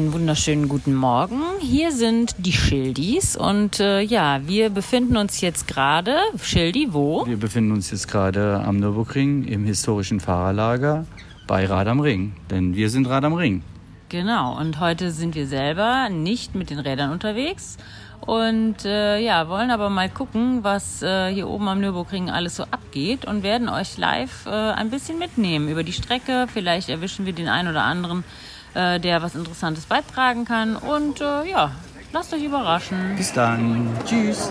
Einen wunderschönen guten Morgen. Hier sind die Schildis und äh, ja, wir befinden uns jetzt gerade, Schildi, wo? Wir befinden uns jetzt gerade am Nürburgring im historischen Fahrerlager bei Rad am Ring, denn wir sind Rad am Ring. Genau, und heute sind wir selber nicht mit den Rädern unterwegs und äh, ja, wollen aber mal gucken, was äh, hier oben am Nürburgring alles so abgeht und werden euch live äh, ein bisschen mitnehmen über die Strecke. Vielleicht erwischen wir den einen oder anderen äh, der was Interessantes beitragen kann. Und äh, ja, lasst euch überraschen. Bis dann. Tschüss.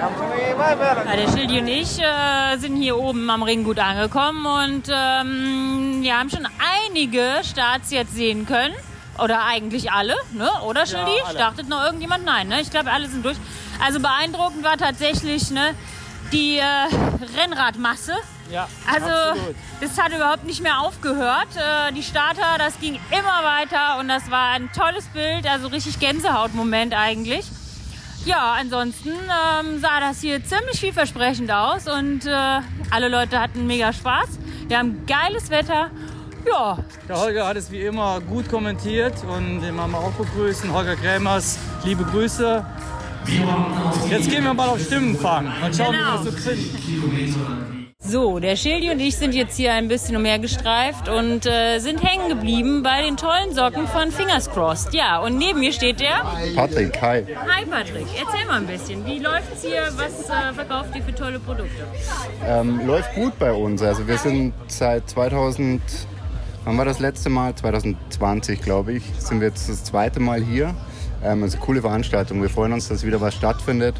Ja, der Schildi und ich äh, sind hier oben am Ring gut angekommen und ähm, wir haben schon einige Starts jetzt sehen können. Oder eigentlich alle, ne? oder Schildi? Ja, Startet noch irgendjemand? Nein, ne? Ich glaube, alle sind durch. Also beeindruckend war tatsächlich ne, die äh, Rennradmasse. Ja, also absolut. das hat überhaupt nicht mehr aufgehört. Äh, die Starter, das ging immer weiter und das war ein tolles Bild, also richtig Gänsehautmoment eigentlich. Ja, ansonsten ähm, sah das hier ziemlich vielversprechend aus und äh, alle Leute hatten mega Spaß. Wir haben geiles Wetter. Ja. Der Holger hat es wie immer gut kommentiert und den machen wir auch begrüßen. Holger Krämers, liebe Grüße. Jetzt gehen wir mal auf Stimmenfang. Mal schauen, Genau. wie wir das so kriegen. So, der Schildi und ich sind jetzt hier ein bisschen umhergestreift und äh, sind hängen geblieben bei den tollen Socken von Fingers Crossed. Ja, und neben mir steht der. Patrick, hi. Hi Patrick, erzähl mal ein bisschen. Wie läuft's hier? Was äh, verkauft ihr für tolle Produkte? Ähm, läuft gut bei uns. Also wir sind seit 2000, wann war das letzte Mal? 2020, glaube ich, sind wir jetzt das zweite Mal hier. Ähm, also coole Veranstaltung. Wir freuen uns, dass wieder was stattfindet.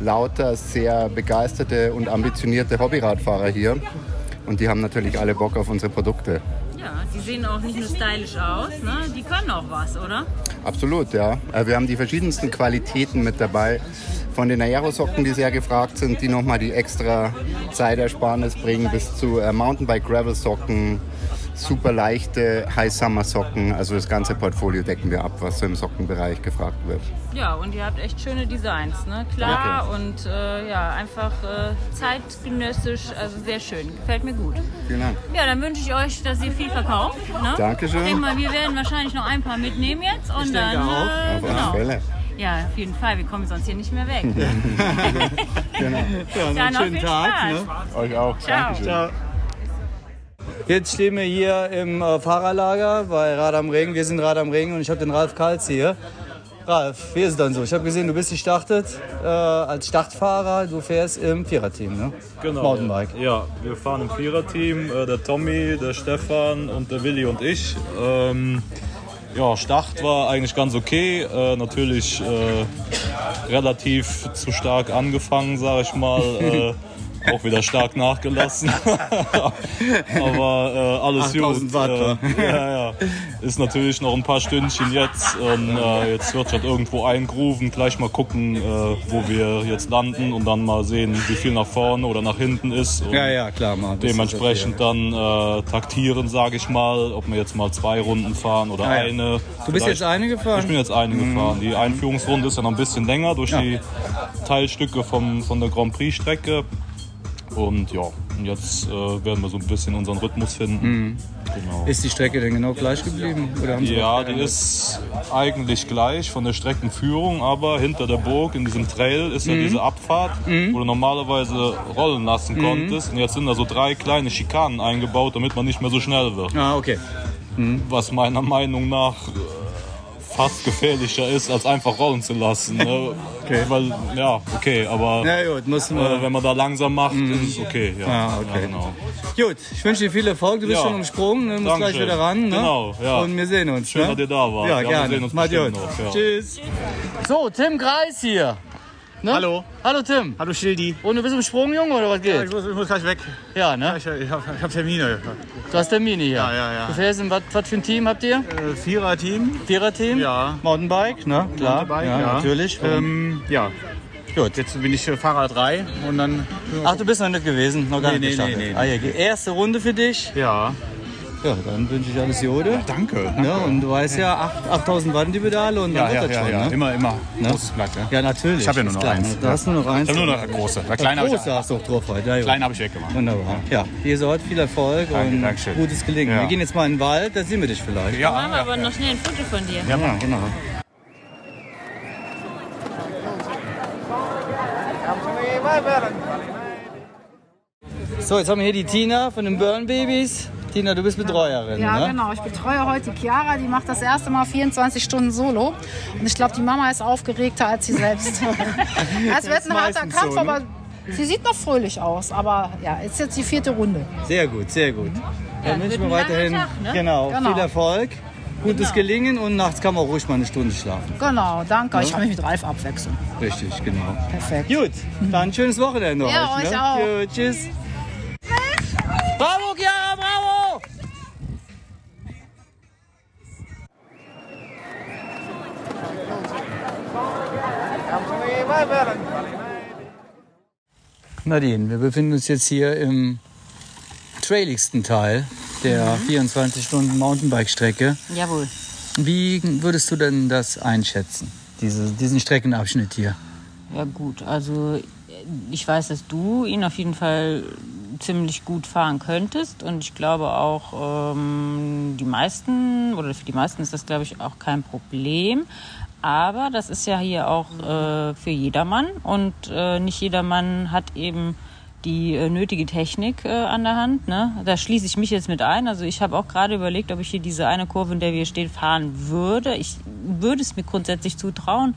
Lauter, sehr begeisterte und ambitionierte Hobbyradfahrer hier. Und die haben natürlich alle Bock auf unsere Produkte. Ja, die sehen auch nicht nur stylisch aus, ne? Die können auch was, oder? Absolut, ja. Äh, Wir haben die verschiedensten Qualitäten mit dabei. Von den Aerosocken, die sehr gefragt sind, die nochmal die extra Zeitersparnis bringen, bis zu äh, Mountainbike-Gravel-Socken, super leichte High-Summer-Socken. Also das ganze Portfolio decken wir ab, was so im Sockenbereich gefragt wird. Ja, und ihr habt echt schöne Designs, ne? Klar und äh, ja, einfach äh, zeitgenössisch, also sehr schön. Gefällt mir gut. Vielen Dank. Ja, dann wünsche ich euch, dass ihr viel verkauft. Ne? Dankeschön. Ich denke mal, wir werden wahrscheinlich noch ein paar mitnehmen jetzt und dann. denke auch. Äh, Auf alle genau. Fälle. Ja, auf jeden Fall. Wir kommen sonst hier nicht mehr weg. Genau. Ja, noch Dann einen noch schönen viel Tag. Spaß. Ne? Euch auch. Ciao. Dankeschön. Ciao. Jetzt stehen wir hier im äh, Fahrerlager bei Rad am Ring. Wir sind Rad am Ring und ich habe den Ralf Kalz hier. Ralf, wie ist es dann so? Ich habe gesehen, du bist gestartet äh, als Startfahrer. Du fährst im Viererteam, ne? Genau. Mountainbike. Ja, wir fahren im Viererteam. Äh, der Tommy, der Stefan und der Willi und ich. Ähm, ja, Start war eigentlich ganz okay. Äh, natürlich äh, relativ zu stark angefangen, sage ich mal. Auch wieder stark nachgelassen. Aber äh, alles 8000 gut. Watt, Äh, ja, ja. Ist natürlich noch ein paar Stündchen jetzt. Und, äh, jetzt wird halt irgendwo eingrooven. Gleich mal gucken, äh, wo wir jetzt landen und dann mal sehen, wie viel nach vorne oder nach hinten ist. Und Ja, ja, klar, Mann. Dementsprechend dann äh, taktieren, sage ich mal, ob wir jetzt mal zwei Runden fahren oder Ah, ja. eine. Du bist Vielleicht- jetzt eine gefahren? Mhm. Ich bin jetzt eine gefahren. Die Einführungsrunde ist ja noch ein bisschen länger durch die Teilstücke vom, von der Grand Prix-Strecke. Und ja, und jetzt äh, werden wir so ein bisschen unseren Rhythmus finden. Genau. Ist die Strecke denn genau gleich geblieben? Oder haben sie Ja, die ist eigentlich gleich von der Streckenführung, aber hinter der Burg in diesem Trail ist ja Mhm. diese Abfahrt, wo du normalerweise rollen lassen konntest. Und jetzt sind da so drei kleine Schikanen eingebaut, damit man nicht mehr so schnell wird. Ah, okay. Was meiner Meinung nach fast gefährlicher ist, als einfach rollen zu lassen. Ne? Okay. Weil, ja, okay, aber Na gut, muss äh, man. wenn man da langsam macht, ist es okay. Ja, Ah, okay. Ja, genau. Gut, ich wünsche dir viel Erfolg. Du bist Ja. schon umsprungen, du musst gleich wieder ran. Ne? Genau, ja. Und wir sehen uns. Schön, ne? dass ihr da wart. Ja, Ja, wir gerne. sehen uns Macht gut. noch, ja. Tschüss. So, Tim Greis hier. Ne? Hallo. Hallo Tim. Hallo Schildi. Und du bist im Sprung, Junge, oder was Ja, geht? ich, muss, ich muss gleich weg. Ja, ne? Ich, ich habe hab Termine. Du hast Termine hier. Ja, ja, ja. Du fährst in was, für ein Team habt ihr? Äh, Vierer-Team. Vierer-Team? Ja. Mountainbike, ne? Klar. Mountainbike, ja, ja. natürlich. Ähm, ja. Gut. Jetzt bin ich äh, Fahrer 3 und dann. Ach, du bist noch nicht gewesen, noch gar Nee, nicht nee, nee, nee. Ah, ja, erste Runde für dich. Ja. Ja, dann wünsche ich alles Gute. Danke. Ne? Und du weißt ja, acht- 8000 Watt die Pedale und dann Ja, ja, wird das ja, schon. ja. Ne? Immer, immer. Ne? Großes Blatt, ja. Ja, natürlich. Ich habe ja nur noch klar, eins. ne? Da hast du nur noch eins. Ich habe nur noch das große. Der kleine habe ich, Große hast du auch drauf heute. Ja, ja. kleine hab ich weggemacht. Wunderbar. Ja, hier so viel Erfolg Danke, und Dankeschön. gutes Gelingen. Ja. Wir gehen jetzt mal in den Wald, da sehen wir dich vielleicht. Ja, Machen wir ja, aber ja. noch schnell ein Foto von dir. Ja, Ja, genau. So, jetzt haben wir hier die Tina von den Burn Babies. Tina, du bist Betreuerin, Ja, ne? genau. Ich betreue heute Chiara. Die macht das erste Mal 24 Stunden Solo. Und ich glaube, die Mama ist aufgeregter als sie selbst. Es wird ein harter Kampf, so, ne? aber sie sieht noch fröhlich aus. Aber ja, ist jetzt die vierte Runde. Sehr gut, sehr gut. Dann wünsche ich mir wird ein weiterhin Tag, ne? genau, Genau. viel Erfolg, gutes Gelingen und nachts kann man auch ruhig mal eine Stunde schlafen. Genau, danke. Ich kann mich mit Ralf abwechseln. Richtig, genau. Perfekt. Gut, dann ein schönes Wochenende Ja, euch. euch ne? auch. Gut, tschüss. Bravo, Nadine, wir befinden uns jetzt hier im trailigsten Teil der 24-Stunden-Mountainbike-Strecke. Jawohl. Wie würdest du denn das einschätzen, diese, diesen Streckenabschnitt hier? Ja gut, also ich weiß, dass du ihn auf jeden Fall ziemlich gut fahren könntest und ich glaube auch ähm, die meisten oder für die meisten ist das glaube ich auch kein Problem. Aber das ist ja hier auch äh, für jedermann und äh, nicht jedermann hat eben die äh, nötige Technik äh, an der Hand. Ne? Da schließe ich mich jetzt mit ein. Also ich habe auch gerade überlegt, ob ich hier diese eine Kurve, in der wir stehen, fahren würde. Ich würde es mir grundsätzlich zutrauen.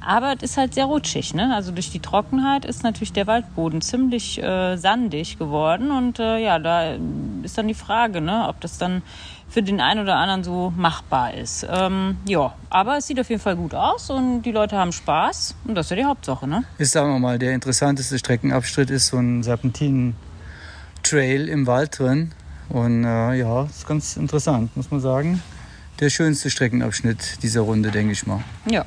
Aber es ist halt sehr rutschig. Ne? Also durch die Trockenheit ist natürlich der Waldboden ziemlich äh, sandig geworden. Und äh, ja, da ist dann die Frage, ne? ob das dann für den einen oder anderen so machbar ist. Ähm, ja, aber es sieht auf jeden Fall gut aus und die Leute haben Spaß. Und das ist ja die Hauptsache. Ne? Ist, sagen wir mal, der interessanteste Streckenabschnitt ist so ein Serpentinen-Trail im Wald drin. Und äh, ja, ist ganz interessant, muss man sagen. Der schönste Streckenabschnitt dieser Runde, denke ich mal. Ja.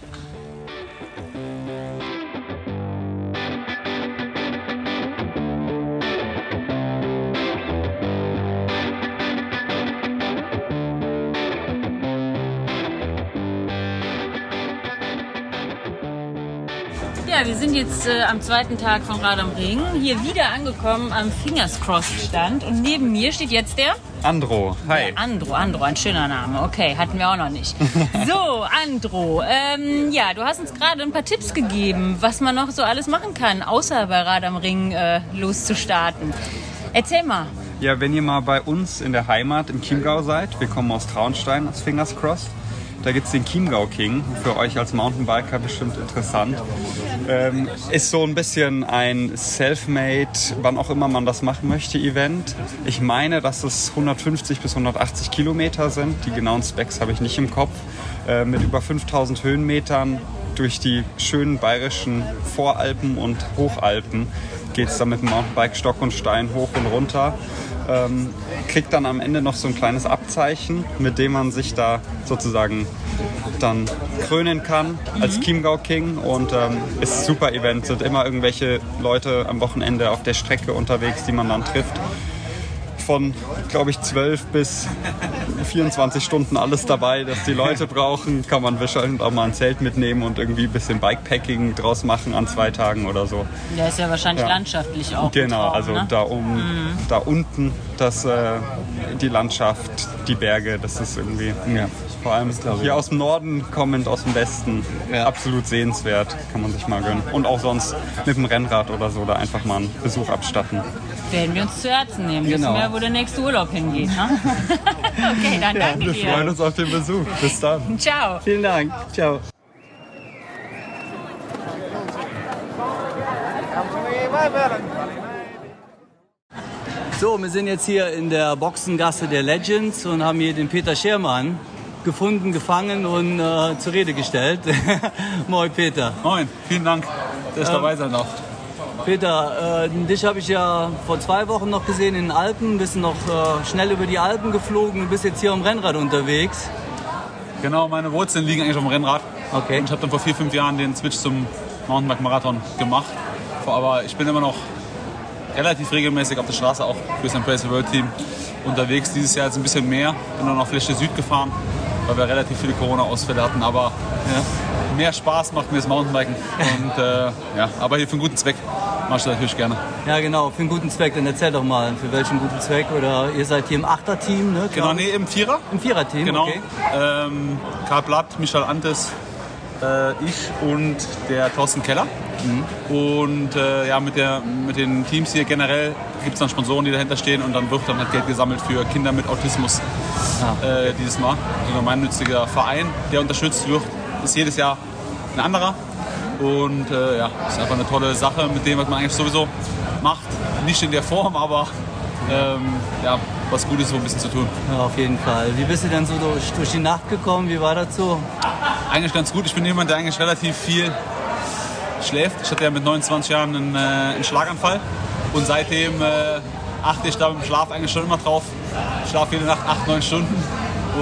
Jetzt äh, am zweiten Tag von Rad am Ring hier wieder angekommen am Fingers Crossed Stand und neben mir steht jetzt der Andro, hi. Andro, Andro, ein schöner Name. Okay, hatten wir auch noch nicht. So, Andro, ähm, ja, du hast uns gerade ein paar Tipps gegeben, was man noch so alles machen kann, außer bei Rad am Ring äh, loszustarten. Erzähl mal. Ja, wenn ihr mal bei uns in der Heimat im Chiemgau seid, wir kommen aus Traunstein, aus Fingers Crossed. Da gibt es den Chiemgau King, für euch als Mountainbiker bestimmt interessant. Ähm, ist so ein bisschen ein Selfmade, wann auch immer man das machen möchte, Event. Ich meine, dass es 150 bis 180 Kilometer sind. Die genauen Specs habe ich nicht im Kopf. Äh, mit über 5000 Höhenmetern durch die schönen bayerischen Voralpen und Hochalpen geht es dann mit dem Mountainbike Stock und Stein hoch und runter. Ähm, kriegt dann am Ende noch so ein kleines Abzeichen, mit dem man sich da sozusagen dann krönen kann als Chiemgau King und ähm, ist ein super Event. Sind immer irgendwelche Leute am Wochenende auf der Strecke unterwegs, die man dann trifft. Von, glaube ich, 12 bis 24 Stunden alles dabei, dass die Leute brauchen. Kann man wahrscheinlich auch mal ein Zelt mitnehmen und irgendwie ein bisschen Bikepacking draus machen an zwei Tagen oder so. Der ist ja wahrscheinlich Ja. landschaftlich auch. Genau, Traum, also ne? da um, da unten, das, äh, die Landschaft, die Berge, das ist irgendwie Ja. vor allem hier aus dem Norden kommend, aus dem Westen, Ja. absolut sehenswert, kann man sich mal gönnen. Und auch sonst mit dem Rennrad oder so da einfach mal einen Besuch abstatten. Werden wir uns zu Herzen nehmen. Genau. Wissen wir, wo der nächste Urlaub hingeht. Ne? okay, dann danke Wir freuen dir. uns auf den Besuch. Bis dann. Ciao. Vielen Dank. Ciao. So, wir sind jetzt hier in der Boxengasse der Legends und haben hier den Peter Schermann gefunden, gefangen und äh, zur Rede gestellt. Moin Peter. Moin, vielen Dank, dass ich dabei sein darf. Peter, äh, dich habe ich ja vor zwei Wochen noch gesehen in den Alpen, bist noch äh, schnell über die Alpen geflogen und bist jetzt hier am Rennrad unterwegs. Genau, meine Wurzeln liegen eigentlich auf dem Rennrad. Okay. Und ich habe dann vor vier, fünf Jahren den Switch zum Mountainbike-Marathon gemacht. Aber ich bin immer noch relativ regelmäßig auf der Straße, auch für das Embrace World Team. unterwegs. Dieses Jahr jetzt ein bisschen mehr. Bin dann auf Fläche Süd gefahren, weil wir relativ viele Corona-Ausfälle hatten. Aber mehr Spaß macht mir das Mountainbiken. Und, äh, ja, aber hier für einen guten Zweck mache ich das natürlich gerne. Ja, genau, für einen guten Zweck. Dann erzähl doch mal, für welchen guten Zweck. Oder ihr seid hier im Achterteam, ne? Genau, nee, im Vierer. Im Viererteam, Genau. okay. Ähm, Karl Blatt, Michael Antes, äh, ich und der Thorsten Keller. Und äh, ja, mit, der, mit den Teams hier generell gibt es dann Sponsoren, die dahinter stehen und dann wird dann halt Geld gesammelt für Kinder mit Autismus äh, dieses Mal. Also ein gemeinnütziger Verein, der unterstützt wird, ist jedes Jahr ein anderer. Und äh, ja, ist einfach eine tolle Sache mit dem, was man eigentlich sowieso macht. Nicht in der Form, aber ähm, ja, was Gutes so ein bisschen zu tun. Ja, auf jeden Fall. Wie bist du denn so durch, durch die Nacht gekommen? Wie war das so? Eigentlich ganz gut. Ich bin jemand, der eigentlich relativ viel schläft. Ich hatte ja mit 29 Jahren einen, äh, einen Schlaganfall und seitdem äh, achte ich da im Schlaf eigentlich schon immer drauf. Ich schlafe jede Nacht 8, 9 Stunden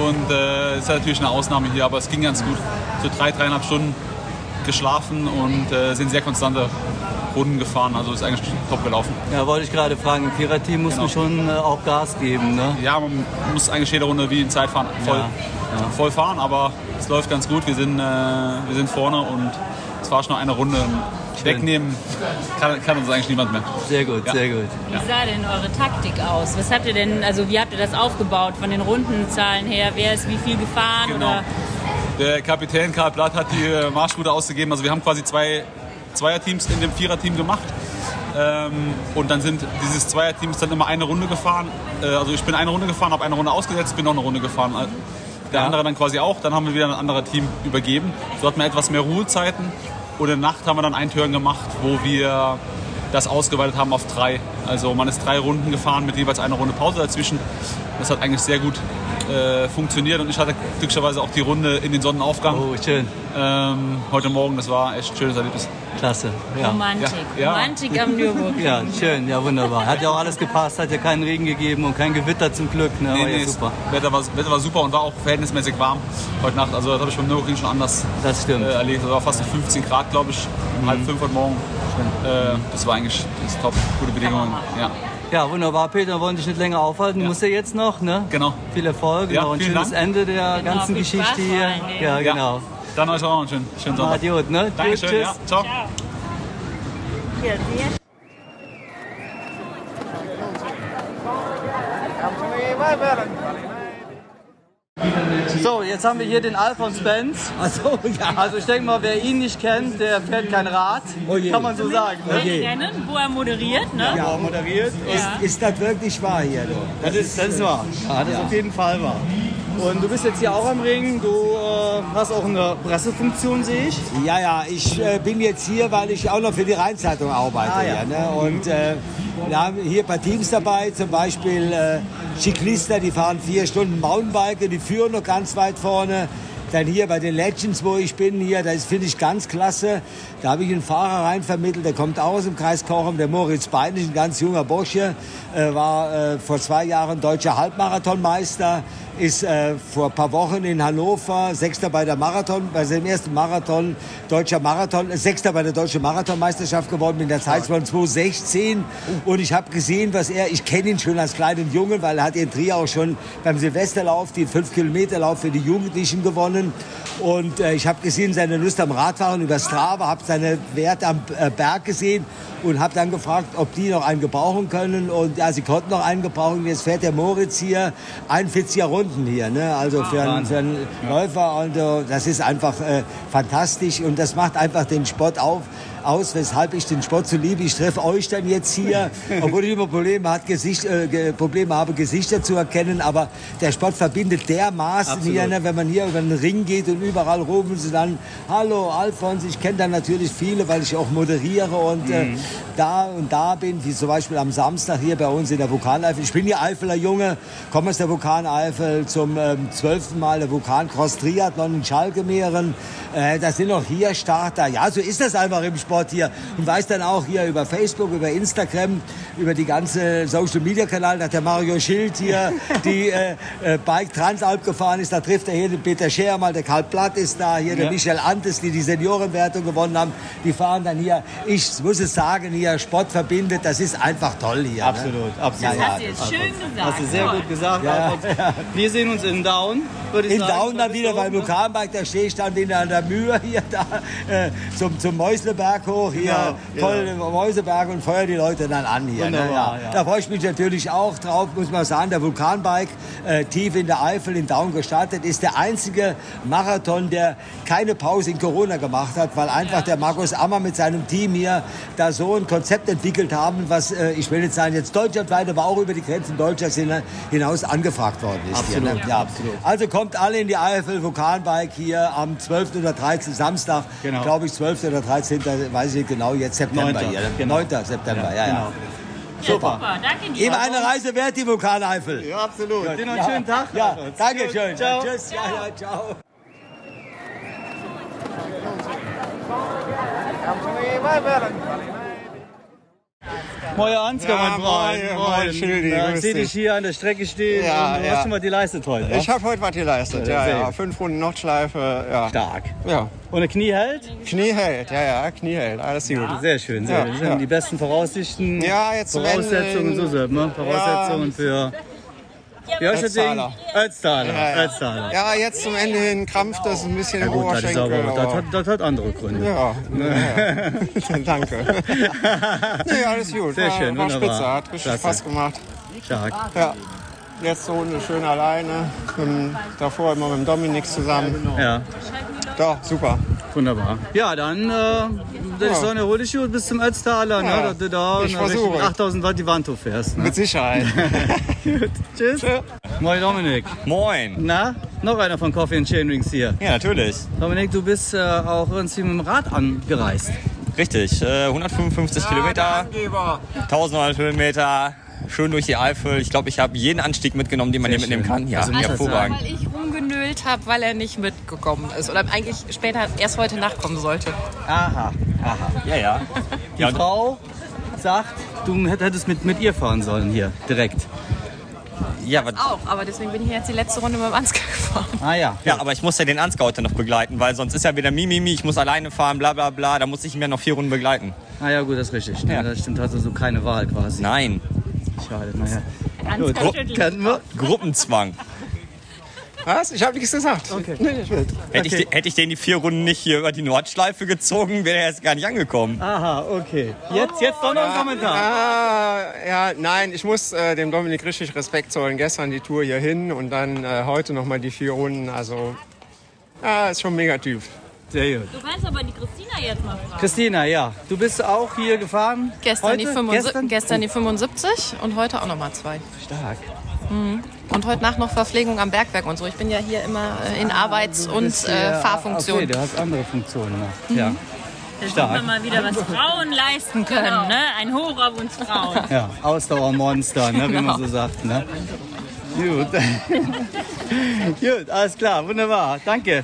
und äh, ist ja natürlich eine Ausnahme hier, aber es ging ganz gut. So drei, dreieinhalb Stunden geschlafen und äh, sind sehr konstante Runden gefahren. Also ist eigentlich top gelaufen. Ja, wollte ich gerade fragen. Im Viererteam muss Genau. man schon äh, auch Gas geben, ne? Ja, man muss eigentlich jede Runde wie in Zeitfahren voll, Ja, voll fahren, aber es läuft ganz gut. Wir sind, äh, wir sind vorne und es war schon noch eine Runde. Wegnehmen kann, kann uns eigentlich niemand mehr. Sehr gut, Ja. sehr gut. Wie sah denn eure Taktik aus? Was habt ihr denn, also wie habt ihr das aufgebaut von den Rundenzahlen her? Wer ist wie viel gefahren? Genau. Oder? Der Kapitän Karl Blatt hat die äh, Marschroute ausgegeben. Also wir haben quasi zwei Zweierteams in dem Viererteam gemacht. Ähm, und dann sind dieses Zweierteam ist dann immer eine Runde gefahren. Äh, also ich bin eine Runde gefahren, habe eine Runde ausgesetzt, bin noch eine Runde gefahren. Der andere dann quasi auch. Dann haben wir wieder ein anderes Team übergeben. So hatten wir etwas mehr Ruhezeiten. Und in der Nacht haben wir dann einen Turn gemacht, wo wir das ausgeweitet haben auf drei. Also man ist drei Runden gefahren mit jeweils einer Runde Pause dazwischen. Das hat eigentlich sehr gut äh, funktioniert und ich hatte glücklicherweise auch die Runde in den Sonnenaufgang. Oh, schön. Ähm, heute Morgen, das war echt ein schönes Erlebnis. Klasse. Ja. Romantik. Ja, ja. Romantik am Nürburgring. Ja, schön, ja wunderbar. Hat ja auch alles gepasst, hat ja keinen Regen gegeben und kein Gewitter zum Glück. Ne? Nee, war ja nee, super. das Wetter war, Wetter war super und war auch verhältnismäßig warm heute Nacht. Also das habe ich beim Nürburgring schon anders Das stimmt. äh, erlebt. Das war fast 15 Grad, glaube ich, halb fünf heute Morgen. Äh, das war eigentlich das top, gute Bedingungen. Ja, Ja, wunderbar, Peter, wir wollen dich nicht länger aufhalten. Du musst ja jetzt noch, ne? genau. Viel Erfolg, Ja, vielen schönes Dank. Ende der Genau, ganzen Geschichte Spaß hier. Dingen. Ja, Ja. genau. Dann euch auch noch einen schönen, schönen Sonntag. Adiot, ne? Dankeschön, Tschüss. ja. Ciao. So, jetzt haben wir hier den Alfons Benz. Achso, ja. Also ich denke mal, wer ihn nicht kennt, der fährt kein Rad. Oh je. Kann man so sagen. Ne? je. Kennen, wo er moderiert, ne? Ja. moderiert. Ja. Ist das wirklich wahr hier? Du? Das ist, das ist wahr. Ja, das ist auf jeden Fall wahr. Und du bist jetzt hier auch am Ring. Du äh, hast auch eine Pressefunktion, sehe ich. Ja, ja, ich äh, bin jetzt hier, weil ich auch noch für die Rheinzeitung arbeite. Ah, ja. hier, ne? Und äh, wir haben hier ein paar Teams dabei, zum Beispiel äh, Ciclista, die fahren vier Stunden Mountainbike, die führen noch ganz weit vorne. Dann hier bei den Legends, wo ich bin, hier, das finde ich ganz klasse. Da habe ich einen Fahrer rein vermittelt, der kommt auch aus dem Kreis Kochum, der Moritz Beinig, ein ganz junger Bursche, äh, war äh, vor zwei Jahren deutscher Halbmarathonmeister, ist äh, vor ein paar Wochen in Hannover Sechster bei der Marathon, bei seinem ersten Marathon, deutscher Marathon, äh, Sechster bei der deutschen Marathonmeisterschaft geworden mit der Zeit von 2016. Und ich habe gesehen, was er, ich kenne ihn schon als kleinen Jungen, weil er hat in Trier auch schon beim Silvesterlauf den 5-Kilometer-Lauf für die Jugendlichen gewonnen. Und äh, ich habe gesehen seine Lust am Radfahren über Strava, habe seine Werte am äh, Berg gesehen und habe dann gefragt, ob die noch einen gebrauchen können. Und ja, sie konnten noch einen gebrauchen. Jetzt fährt der Moritz hier 41er Runden hier, ne? also für einen, für einen Läufer. Und das ist einfach äh, fantastisch und das macht einfach den Sport auf, aus, weshalb ich den Sport so liebe. Ich treffe euch dann jetzt hier, obwohl ich immer Probleme, hat, Gesicht, äh, Probleme habe, Gesichter zu erkennen. Aber der Sport verbindet dermaßen hier, ne, wenn man hier über den Ring geht und überall rufen sie dann, hallo Alfons, ich kenne dann natürlich viele, weil ich auch moderiere und äh, da und da bin, wie zum Beispiel am Samstag hier bei uns in der Vulkaneifel. Ich bin hier Eifeler Junge, komme aus der Vulkaneifel zum ähm, zwölften Mal der Vulkancross Triathlon in Schalkemeeren. Äh, da sind auch hier Starter. Ja, so ist das einfach im Sport. Sport hier und weiß dann auch hier über Facebook, über Instagram, über die ganze Social Media Kanal, dass der Mario Schild hier die äh, äh, Bike Transalp gefahren ist. Da trifft er hier den Peter Scher mal, der Karl Platt ist da, hier der Ja. Michel Antes, die die Seniorenwertung gewonnen haben. Die fahren dann hier, ich muss es sagen, hier Sport verbindet. Das ist einfach toll hier. Absolut, ne? absolut. Ja, ja, Hast du jetzt schön gesagt. Hast du sehr Toll. gut gesagt. Ja. Wir sehen uns in Down, würde ich In sagen. Down dann wieder du beim? Vulkanberg, da stehe ich dann wieder an der Mühe hier da, äh, zum, zum Mäusleberg hoch, hier Genau, voll im Mäuseberg und feuer die Leute dann an hier. Ne? Wunderbar, Ja. ja. Da freue ich mich natürlich auch drauf, muss man sagen. Der Vulkanbike äh, tief in der Eifel in Down gestartet ist der einzige Marathon, der keine Pause in Corona gemacht hat, weil einfach der Markus Ammer mit seinem Team hier da so ein Konzept entwickelt haben, was äh, ich will jetzt sagen, jetzt deutschlandweit, aber auch über die Grenzen Deutschlands hin- hinaus angefragt worden ist. hier, Absolut, ne? ja. absolut. Also kommt alle in die Eifel, Vulkanbike hier am 12. oder 13. Samstag, Genau. glaube ich 12. oder 13. weiß ich nicht genau, jetzt September Neunter, hier. ne? genau. 9. September, ja, ja. Genau. Super, danke dir. Immer eine Reise wert, die Vulkaneifel. Ja, absolut. Dir noch einen schönen Tag. Ja, danke Gut, schön. Ciao. Tschüss, ja, ja, ciao. Moin Ansgar, Ja, mein Freund. moin, moin, Schildi, Ja, ich sehe dich hier an der Strecke stehen Ja, und du ja. hast schon mal die leistet heute. ne? Ich habe heute was geleistet, ja, ja. gut. Fünf Runden Nordschleife, ja. Stark. Ja. Und der Knie hält? Knie hält, ja, ja, Knie hält, alles gut. Sehr schön, sehr Ja, schön. Das sind ja. die besten Voraussichten. Ja, jetzt Voraussetzungen, so sagt man. Voraussetzungen für. Wie heißt das Ding? Ja, ja. Ötztaler. Ja, jetzt zum Ende hin krampft das ein bisschen Ja im gut, das, ist Oberschenkel. aber, das, hat, das hat andere Gründe. Ja, ja, ja. danke. nee, alles gut. Sehr war, schön, war wunderbar. spitze, hat richtig Klasse. Spaß gemacht. Stark. Ja. Letzte Runde schön alleine. Davor immer mit dem Dominik zusammen. Ja, Doch, super. wunderbar. Ja, dann äh, würde ich Ja. sagen, erhol dich gut bis zum Ötztaler, ne, Ja, dass du da ich versuche. 8000 Watt die Wand hochfährst. Ne? Mit Sicherheit. Tschüss. Moin Dominik. Moin. Na, noch einer von Coffee and Chain Rings hier. Ja, natürlich. Dominik, du bist äh, auch irgendwie mit dem Rad angereist. Richtig. Äh, 155 Kilometer, 1100 Höhenmeter, schön durch die Eifel. Ich glaube, ich habe jeden Anstieg mitgenommen, den man hier mitnehmen kann. Ja, Also hervorragend. Rumgenölt habe, weil er nicht mitgekommen ist. Oder eigentlich später erst heute Nacht kommen sollte. Aha, aha. Ja, ja. Die Ja, Frau sagt, du hättest mit, mit ihr fahren sollen hier, direkt. Ja, was, Auch, aber deswegen bin ich jetzt die letzte Runde mit dem Ansgar gefahren. Ah ja. ja, aber ich muss ja den Anscouter noch begleiten, weil sonst ist ja wieder Mimimi, ich muss alleine fahren, bla bla bla. Da muss ich ihn ja noch vier Runden begleiten. Ah ja, gut, das ist richtig. Ja. Das stimmt, hast du so keine Wahl quasi. Nein, Schade, naja. Gut, wir? Gruppenzwang. Was? Ich habe nichts gesagt. Okay. Hätte, ich, Okay. hätte ich den die vier Runden nicht hier über die Nordschleife gezogen, wäre er jetzt gar nicht angekommen. Aha, okay. Jetzt, jetzt doch noch ein Kommentar. Ah, ja, nein, ich muss äh, dem Dominik richtig Respekt zollen. Gestern die Tour hier hin und dann äh, heute nochmal die vier Runden. Also, ja, ist schon ein mega Typ. Sehr gut. Du kannst aber die Christina jetzt mal fragen. Christina, ja, du bist auch hier gefahren? Gestern, Heute? die 75, Gestern? gestern? die 75 und heute auch nochmal zwei. Stark. Und heute Nacht noch Verpflegung am Bergwerk und so. Ich bin ja hier immer äh, in Arbeits- und Bist äh, Fahrfunktion. Okay, du hast andere Funktionen noch. Ja. Da sieht Stark. man mal wieder, was Frauen leisten können. Ne? Ein Hoch auf uns Frauen. Ja, Ausdauermonster, ne, wie man so sagt. Ne? Gut. Gut, alles klar, wunderbar. Danke.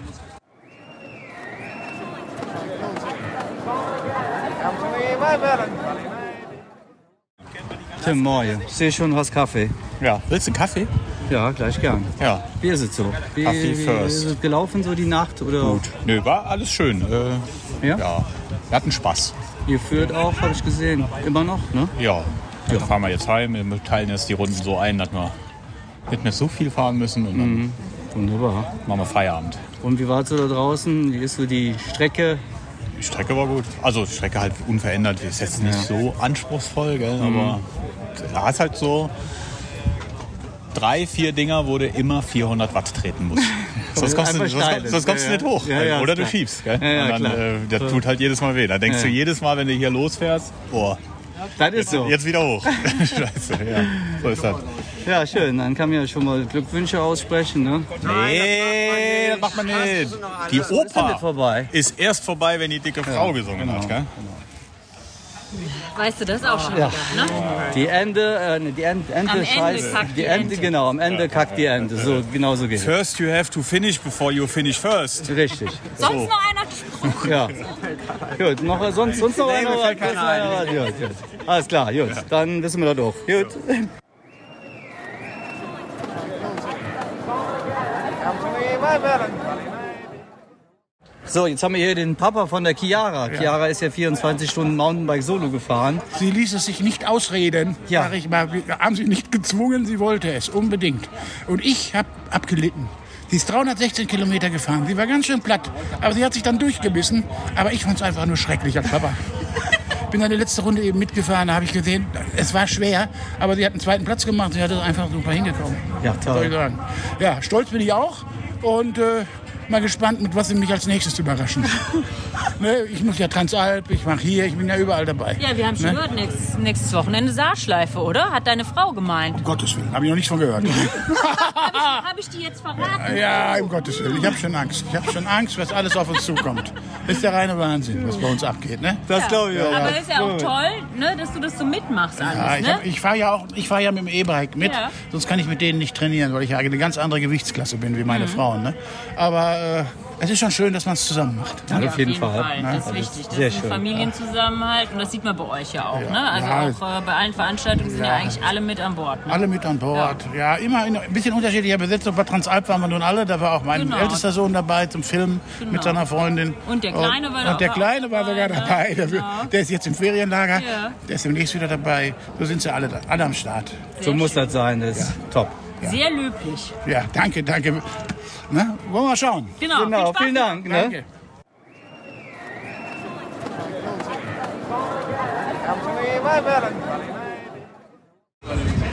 Tim Moje, ich sehe schon was Kaffee. Ja, willst du einen Kaffee? Ja, gleich gern. Ja. Wie ist es so? Wie, Kaffee wie first. ist es gelaufen so die Nacht? Oder? Gut. Nö, war alles schön. Äh, Ja? ja. Wir hatten Spaß. Ihr führt auch, habe ich gesehen. Immer noch, ne? Ja. Dann fahren wir jetzt heim. Wir teilen jetzt die Runden so ein, dass wir nicht mehr so viel fahren müssen und dann Wunderbar. machen wir Feierabend. Und wie war es so da draußen? Wie ist so die Strecke? Die Strecke war gut. Also die Strecke halt unverändert. Ist jetzt nicht so anspruchsvoll, gell? aber da ist halt so drei, vier Dinger, wo du immer 400 Watt treten musst. sonst kommst, du, sonst, sonst kommst Ja, du nicht hoch. ja, ja, Oder du klar. schiebst. Gell? Ja, ja, und dann, äh, das tut halt jedes Mal weh. Da denkst Ja. du jedes Mal, wenn du hier losfährst, boah, Das ist so. jetzt wieder hoch. Scheiße, ja. So ist das. Ja, schön. Dann kann man ja schon mal Glückwünsche aussprechen. Ne? Nee, das macht man nicht. Die Oper vorbei? ist erst vorbei, wenn die dicke Frau gesungen hat. Gell? Weißt du, das auch schon Ja. wieder, ne? Die Ende, äh, die Ente, Ente Am Ende scheißt. kackt die die Ente, Ente. genau, am Ende kackt die Ente. So, genau so geht es. First you have to finish before you finish first. Richtig. Sonst noch einer gesprochen? Ja. Gut, noch, sonst, sonst noch Nee, einer? was? einer ein. was? Gut, gut. Alles klar, gut. Dann wissen wir das auch. Gut. So, jetzt haben wir hier den Papa von der Chiara. Chiara ist ja 24 Stunden Mountainbike Solo gefahren. Sie ließ es sich nicht ausreden, Ja. sag ich mal. Haben sie nicht gezwungen, sie wollte es unbedingt. Und ich habe abgelitten. Sie ist 316 Kilometer gefahren. Sie war ganz schön platt, aber sie hat sich dann durchgebissen. Aber ich fand es einfach nur schrecklich als Papa. Bin dann die letzte Runde eben mitgefahren, da habe ich gesehen, es war schwer, aber sie hat einen zweiten Platz gemacht. Sie hat es einfach super hingekommen. Ja, toll. Ja, stolz bin ich auch und äh, mal gespannt, mit was sie mich als nächstes überraschen. ne, ich muss ja Transalp, ich mache hier, ich bin ja überall dabei. Ja, wir haben schon Ne? gehört, nächstes, nächstes Wochenende Saarschleife, oder? Hat deine Frau gemeint. Um Gottes Willen, habe ich noch nichts von gehört. Habe ich, hab ich die jetzt verraten? ja, um Gottes Willen, ich habe schon Angst. Ich habe schon Angst, was alles auf uns zukommt. Das ist der reine Wahnsinn, was bei uns abgeht. Ne? Das glaube ich auch. Aber ist ja auch toll, ne, dass du das so mitmachst alles, Ja, ich, ne? ich fahre ja auch, ich fahre ja mit dem E-Bike mit, Ja. sonst kann ich mit denen nicht trainieren, weil ich ja eine ganz andere Gewichtsklasse bin wie meine Mhm. Frauen. Ne? Aber äh, es ist schon schön, dass man es zusammen macht. Ja, auf jeden Fall. Das ist Ja, wichtig. Das sehr ist ein schön. Familienzusammenhalt und das sieht man bei euch ja auch. Ne? Also Ja. auch äh, bei allen Veranstaltungen sind ja, Ja. eigentlich alle mit an Bord. Ne? Alle mit an Bord. Ja, immer in ein bisschen unterschiedlicher Besetzung. Bei Transalp waren wir nun alle. Da war auch mein Genau. ältester Sohn dabei zum Filmen Genau. mit seiner Freundin. Und der Kleine war da Und der Kleine war sogar dabei, ne? dabei. Der, Genau. der ist jetzt im Ferienlager. Ja. Der ist demnächst wieder dabei. So sind sie alle, da- alle am Start. So muss das sein, das ist top. Sehr löblich. Ja, danke, danke. Ne? Wollen wir mal schauen. Genau, Genau, viel Spaß vielen. Dank. Ne? Danke.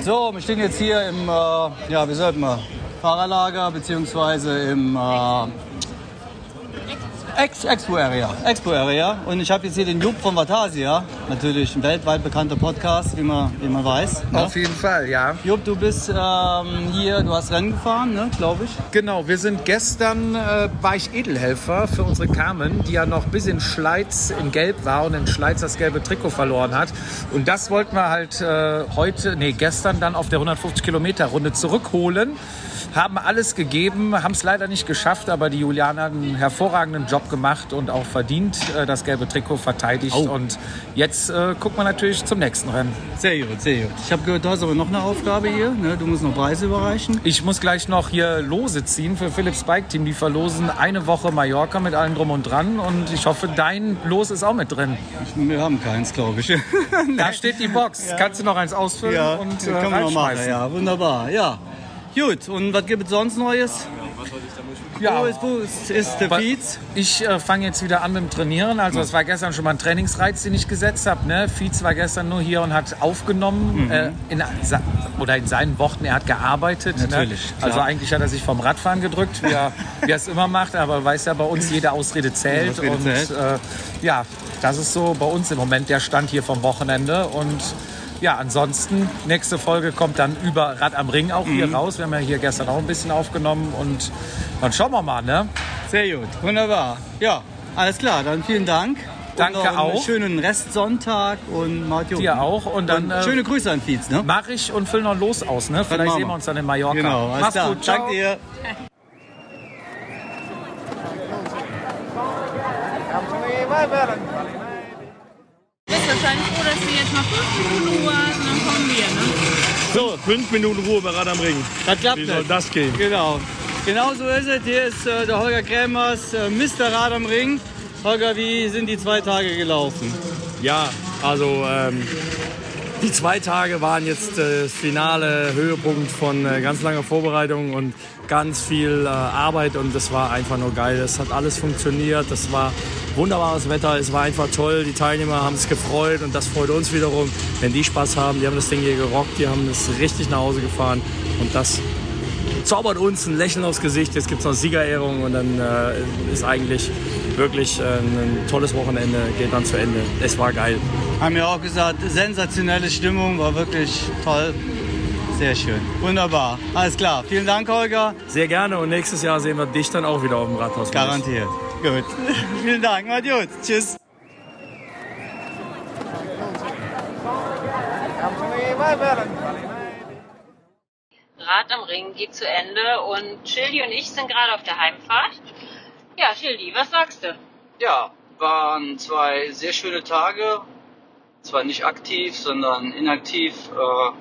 So, wir stehen jetzt hier im, äh, ja, wie sagt man, Fahrerlager beziehungsweise im äh, Ex Expo Area. Expo Area. Und ich habe jetzt hier den Jupp von Vatasia, natürlich ein weltweit bekannter Podcast, wie man, wie man weiß. Ne? Auf jeden Fall, ja. Jupp, du bist ähm, hier, du hast Rennen gefahren, ne, glaube ich. Genau, wir sind gestern, äh, war ich Edelhelfer für unsere Carmen, die ja noch bis in Schleiz in Gelb war und in Schleiz das gelbe Trikot verloren hat. Und das wollten wir halt äh, heute, nee, gestern dann auf der 150 Kilometer Runde zurückholen. Haben alles gegeben, haben es leider nicht geschafft, aber die Juliana hat einen hervorragenden Job gemacht und auch verdient äh, das gelbe Trikot verteidigt. Oh. Und jetzt äh, gucken wir natürlich zum nächsten Rennen. Sehr gut, sehr gut. Ich habe gehört, du hast aber noch eine Aufgabe hier. Ne? Du musst noch Preise überreichen. Ich muss gleich noch hier Lose ziehen für Philips Bike Team. Die verlosen eine Woche Mallorca mit allem drum und dran. Und ich hoffe, dein Los ist auch mit drin. Wir haben keins, glaube ich. Da steht die Box. Kannst du noch eins ausfüllen Ja, und äh, kann man noch machen. Ja, wunderbar. Ja. Gut, und was gibt es sonst Neues? Ja. Wo ist, ist, ist der Fietz? Ich äh, fange jetzt wieder an mit dem Trainieren. Also es war gestern schon mal ein Trainingsreiz, den ich gesetzt habe. Ne? Fietz war gestern nur hier und hat aufgenommen. Mhm. Äh, in, oder in seinen Worten, er hat gearbeitet. Natürlich, Ne? Also eigentlich hat er sich vom Radfahren gedrückt, wie er, wie er es immer macht. Aber weiß ja bei uns, jede Ausrede zählt. Ausrede und zählt. Äh, ja, das ist so bei uns im Moment der Stand hier vom Wochenende. Und ja, ansonsten, nächste Folge kommt dann über Rad am Ring auch hier Mhm. raus. Wir haben ja hier gestern auch ein bisschen aufgenommen und dann schauen wir mal, ne? Sehr gut, wunderbar. Ja, alles klar, dann vielen Dank. Danke und noch einen auch. schönen Restsonntag und Martin. Dir auch. Und dann äh, schöne Grüße an Fietz, ne? Mach ich und füll noch los aus, ne? Vielleicht sehen wir uns dann in Mallorca. Genau, alles Mach's klar. gut. Ciao. Danke dir. Du bist wahrscheinlich froh, dass du jetzt noch fünf Minuten Ruhe hast und dann kommen wir, ne? So, fünf Minuten Ruhe bei Rad am Ring. Das klappt Wie soll nicht. das gehen? Genau. Genau so ist es. Hier ist äh, der Holger Krämers, äh, Mr. Rad am Ring. Holger, wie sind die zwei Tage gelaufen? Ja, also ähm, die zwei Tage waren jetzt äh, das finale Höhepunkt von äh, ganz langer Vorbereitung und ganz viel äh, Arbeit und das war einfach nur geil. Es hat alles funktioniert, das war wunderbares Wetter, es war einfach toll. Die Teilnehmer haben es gefreut und das freut uns wiederum, wenn die Spaß haben. Die haben das Ding hier gerockt, die haben es richtig nach Hause gefahren und das zaubert uns ein Lächeln aufs Gesicht. Jetzt gibt es noch Siegerehrung und dann ist eigentlich wirklich äh, ein tolles Wochenende, geht dann zu Ende. Es war geil. Haben ja auch gesagt, sensationelle Stimmung, war wirklich toll. Sehr schön. Wunderbar. Alles klar. Vielen Dank, Holger. Sehr gerne und nächstes Jahr sehen wir dich dann auch wieder auf dem Rathaus. Garantiert. Gut. Vielen Dank. Mal gut. Tschüss. Rad am Ring geht zu Ende und Schildi und ich sind gerade auf der Heimfahrt. Ja, Schildi, was sagst du? Ja, waren zwei sehr schöne Tage. Zwar nicht aktiv, sondern inaktiv, äh,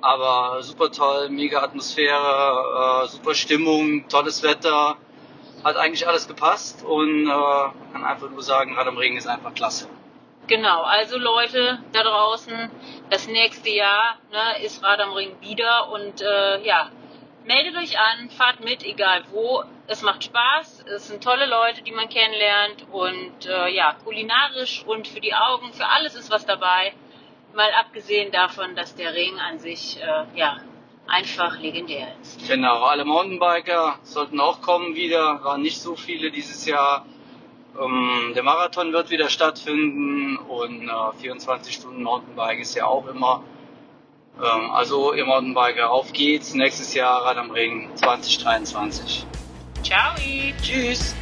aber super toll, mega Atmosphäre, äh, super Stimmung, tolles Wetter. Hat eigentlich alles gepasst und äh, kann einfach nur sagen, Rad am Ring ist einfach klasse. Genau, also Leute da draußen, das nächste Jahr ne, ist Rad am Ring wieder und äh, ja, meldet euch an, fahrt mit, egal wo. Es macht Spaß, es sind tolle Leute, die man kennenlernt und äh, ja, kulinarisch und für die Augen, für alles ist was dabei. Mal abgesehen davon, dass der Ring an sich äh, ja einfach legendär ist. Genau, alle Mountainbiker sollten auch kommen wieder. Waren nicht so viele dieses Jahr. Ähm, der Marathon wird wieder stattfinden und äh, 24 Stunden Mountainbike ist ja auch immer. Ähm, also ihr Mountainbiker, auf geht's. Nächstes Jahr Rad am Ring 2023. Ciao. Tschüss.